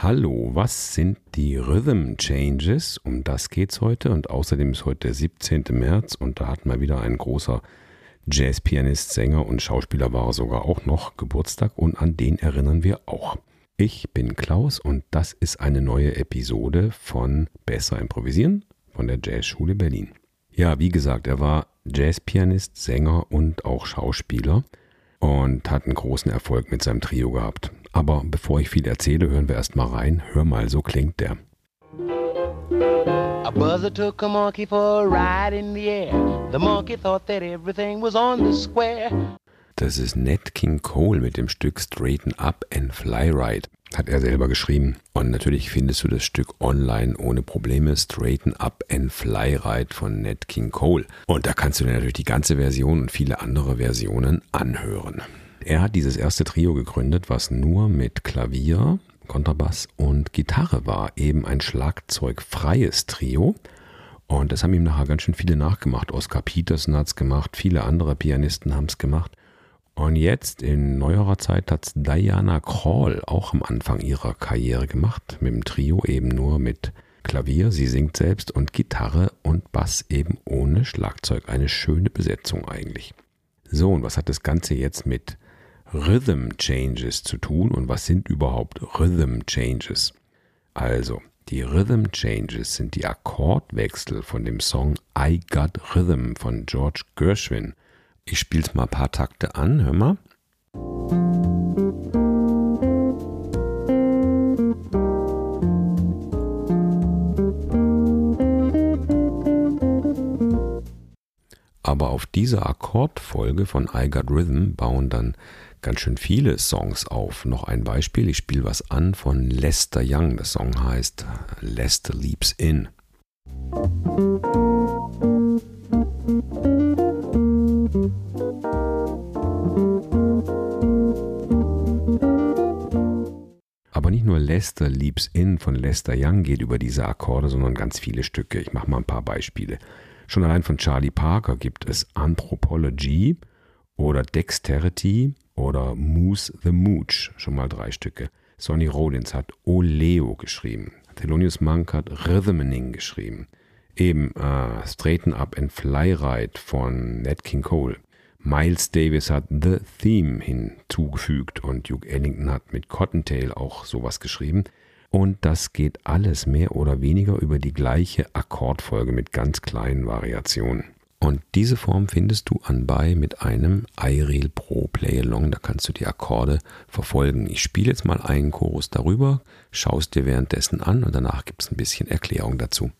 Hallo, was sind die Rhythm Changes? Um das geht's heute und außerdem ist heute der 17. März und da hat mal wieder ein großer Jazzpianist, Sänger und Schauspieler war sogar auch noch Geburtstag und an den erinnern wir auch. Ich bin Klaus und das ist eine neue Episode von Besser improvisieren von der Jazzschule Berlin. Ja, wie gesagt, er war Jazzpianist, Sänger und auch Schauspieler und hat einen großen Erfolg mit seinem Trio gehabt. Aber bevor ich viel erzähle, hören wir erst mal rein. Hör mal, so klingt der. A buzzer took a monkey for a ride in the air. The monkey thought that everything was on the square. Das ist Nat King Cole mit dem Stück Straighten Up and Fly Ride. Hat er selber geschrieben. Und natürlich findest du das Stück online ohne Probleme. Straighten Up and Fly Ride von Nat King Cole. Und da kannst du dir natürlich die ganze Version und viele andere Versionen anhören. Er hat dieses erste Trio gegründet, was nur mit Klavier, Kontrabass und Gitarre war. Eben ein schlagzeugfreies Trio. Und das haben ihm nachher ganz schön viele nachgemacht. Oscar Peterson hat es gemacht, viele andere Pianisten haben es gemacht. Und jetzt in neuerer Zeit hat Diana Krall auch am Anfang ihrer Karriere gemacht, mit dem Trio eben nur mit Klavier, sie singt selbst und Gitarre und Bass eben ohne Schlagzeug. Eine schöne Besetzung eigentlich. So, und was hat das Ganze jetzt mit Rhythm Changes zu tun und was sind überhaupt Rhythm Changes? Also, die Rhythm Changes sind die Akkordwechsel von dem Song I Got Rhythm von George Gershwin. Ich spiel's mal ein paar Takte an, hör mal. Aber auf diese Akkordfolge von I Got Rhythm bauen dann ganz schön viele Songs auf. Noch ein Beispiel, ich spiele was an von Lester Young. Der Song heißt Lester Leaps In. Aber nicht nur Lester Leaps In von Lester Young geht über diese Akkorde, sondern ganz viele Stücke. Ich mache mal ein paar Beispiele. Schon allein von Charlie Parker gibt es Anthropology oder Dexterity oder Moose the Mooch, schon mal drei Stücke. Sonny Rollins hat Oleo geschrieben. Thelonious Monk hat Rhythmening geschrieben. Eben äh, Straighten Up and Fly Ride von Nat King Cole. Miles Davis hat The Theme hinzugefügt und Duke Ellington hat mit Cottontail auch sowas geschrieben. Und das geht alles mehr oder weniger über die gleiche Akkordfolge mit ganz kleinen Variationen. Und diese Form findest du anbei mit einem iReal Pro Play Along. Da kannst du die Akkorde verfolgen. Ich spiele jetzt mal einen Chorus darüber, schaust dir währenddessen an und danach gibt es ein bisschen Erklärung dazu.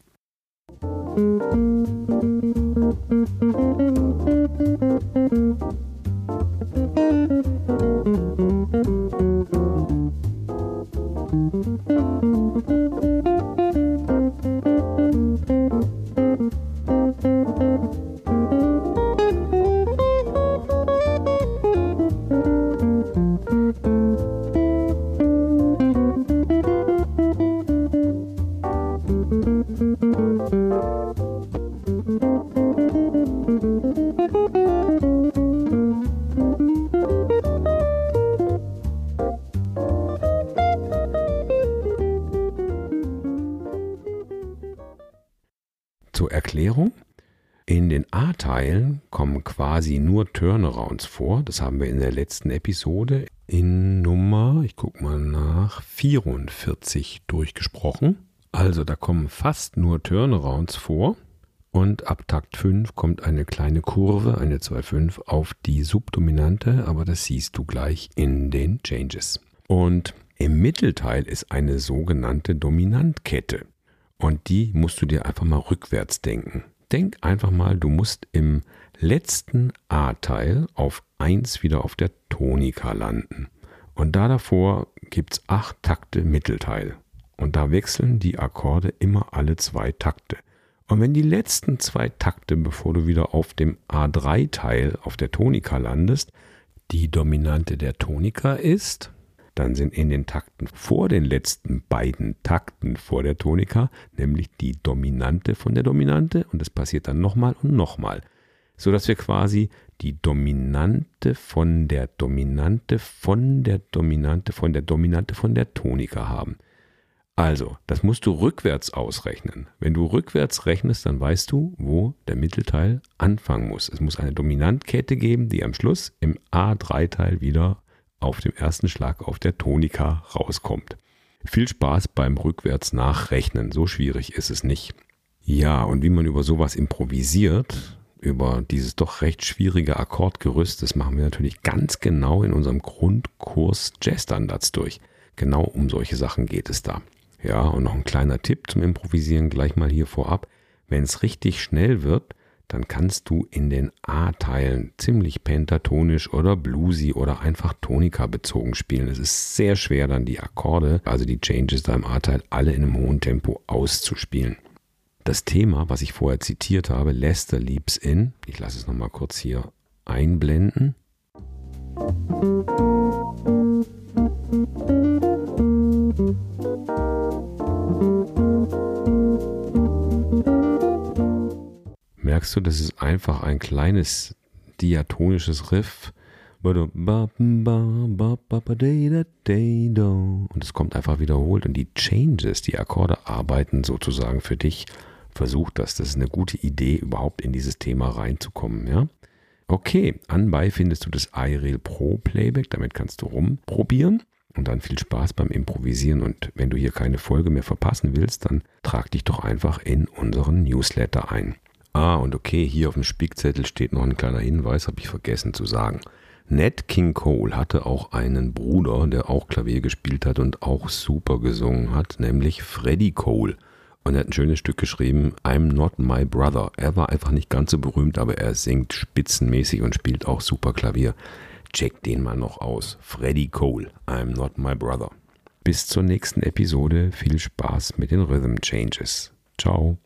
Zur Erklärung. In den A-Teilen kommen quasi nur Turnarounds vor. Das haben wir in der letzten Episode in Nummer, ich gucke mal nach, 44 durchgesprochen. Also da kommen fast nur Turnarounds vor. Und ab Takt 5 kommt eine kleine Kurve, eine 2-5 auf die Subdominante, aber das siehst du gleich in den Changes. Und im Mittelteil ist eine sogenannte Dominantkette. Und die musst du dir einfach mal rückwärts denken. Denk einfach mal, du musst im letzten A-Teil auf 1 wieder auf der Tonika landen. Und da davor gibt es 8 Takte Mittelteil. Und da wechseln die Akkorde immer alle zwei Takte. Und wenn die letzten zwei Takte, bevor du wieder auf dem A3-Teil auf der Tonika landest, die Dominante der Tonika ist, dann sind in den Takten vor den letzten beiden Takten vor der Tonika nämlich die Dominante von der Dominante und das passiert dann nochmal und nochmal, so dass wir quasi die Dominante von der Dominante von der Dominante von der Dominante von der Tonika haben. Also, das musst du rückwärts ausrechnen. Wenn du rückwärts rechnest, dann weißt du, wo der Mittelteil anfangen muss. Es muss eine Dominantkette geben, die am Schluss im A3-Teil wieder auf dem ersten Schlag auf der Tonika rauskommt. Viel Spaß beim rückwärts nachrechnen. So schwierig ist es nicht. Ja, und wie man über sowas improvisiert, über dieses doch recht schwierige Akkordgerüst, das machen wir natürlich ganz genau in unserem Grundkurs Jazzstandards durch. Genau um solche Sachen geht es da. Ja, und noch ein kleiner Tipp zum Improvisieren gleich mal hier vorab. Wenn es richtig schnell wird, dann kannst du in den A-Teilen ziemlich pentatonisch oder bluesy oder einfach tonika bezogen spielen. Es ist sehr schwer dann die Akkorde, also die Changes da im A-Teil, alle in einem hohen Tempo auszuspielen. Das Thema, was ich vorher zitiert habe, Lester Leaps In, ich lasse es nochmal kurz hier einblenden. Merkst du, das ist einfach ein kleines diatonisches Riff. Und es kommt einfach wiederholt und die Changes, die Akkorde arbeiten sozusagen für dich. Versuch das. Das ist eine gute Idee, überhaupt in dieses Thema reinzukommen, ja? Okay, anbei findest du das iReal Pro Playback, damit kannst du rumprobieren und dann viel Spaß beim Improvisieren. Und wenn du hier keine Folge mehr verpassen willst, dann trag dich doch einfach in unseren Newsletter ein. Ah, und okay, hier auf dem Spickzettel steht noch ein kleiner Hinweis, habe ich vergessen zu sagen. Ned King Cole hatte auch einen Bruder, der auch Klavier gespielt hat und auch super gesungen hat, nämlich Freddie Cole. Und er hat ein schönes Stück geschrieben, I'm Not My Brother. Er war einfach nicht ganz so berühmt, aber er singt spitzenmäßig und spielt auch super Klavier. Check den mal noch aus. Freddie Cole, I'm Not My Brother. Bis zur nächsten Episode. Viel Spaß mit den Rhythm Changes. Ciao.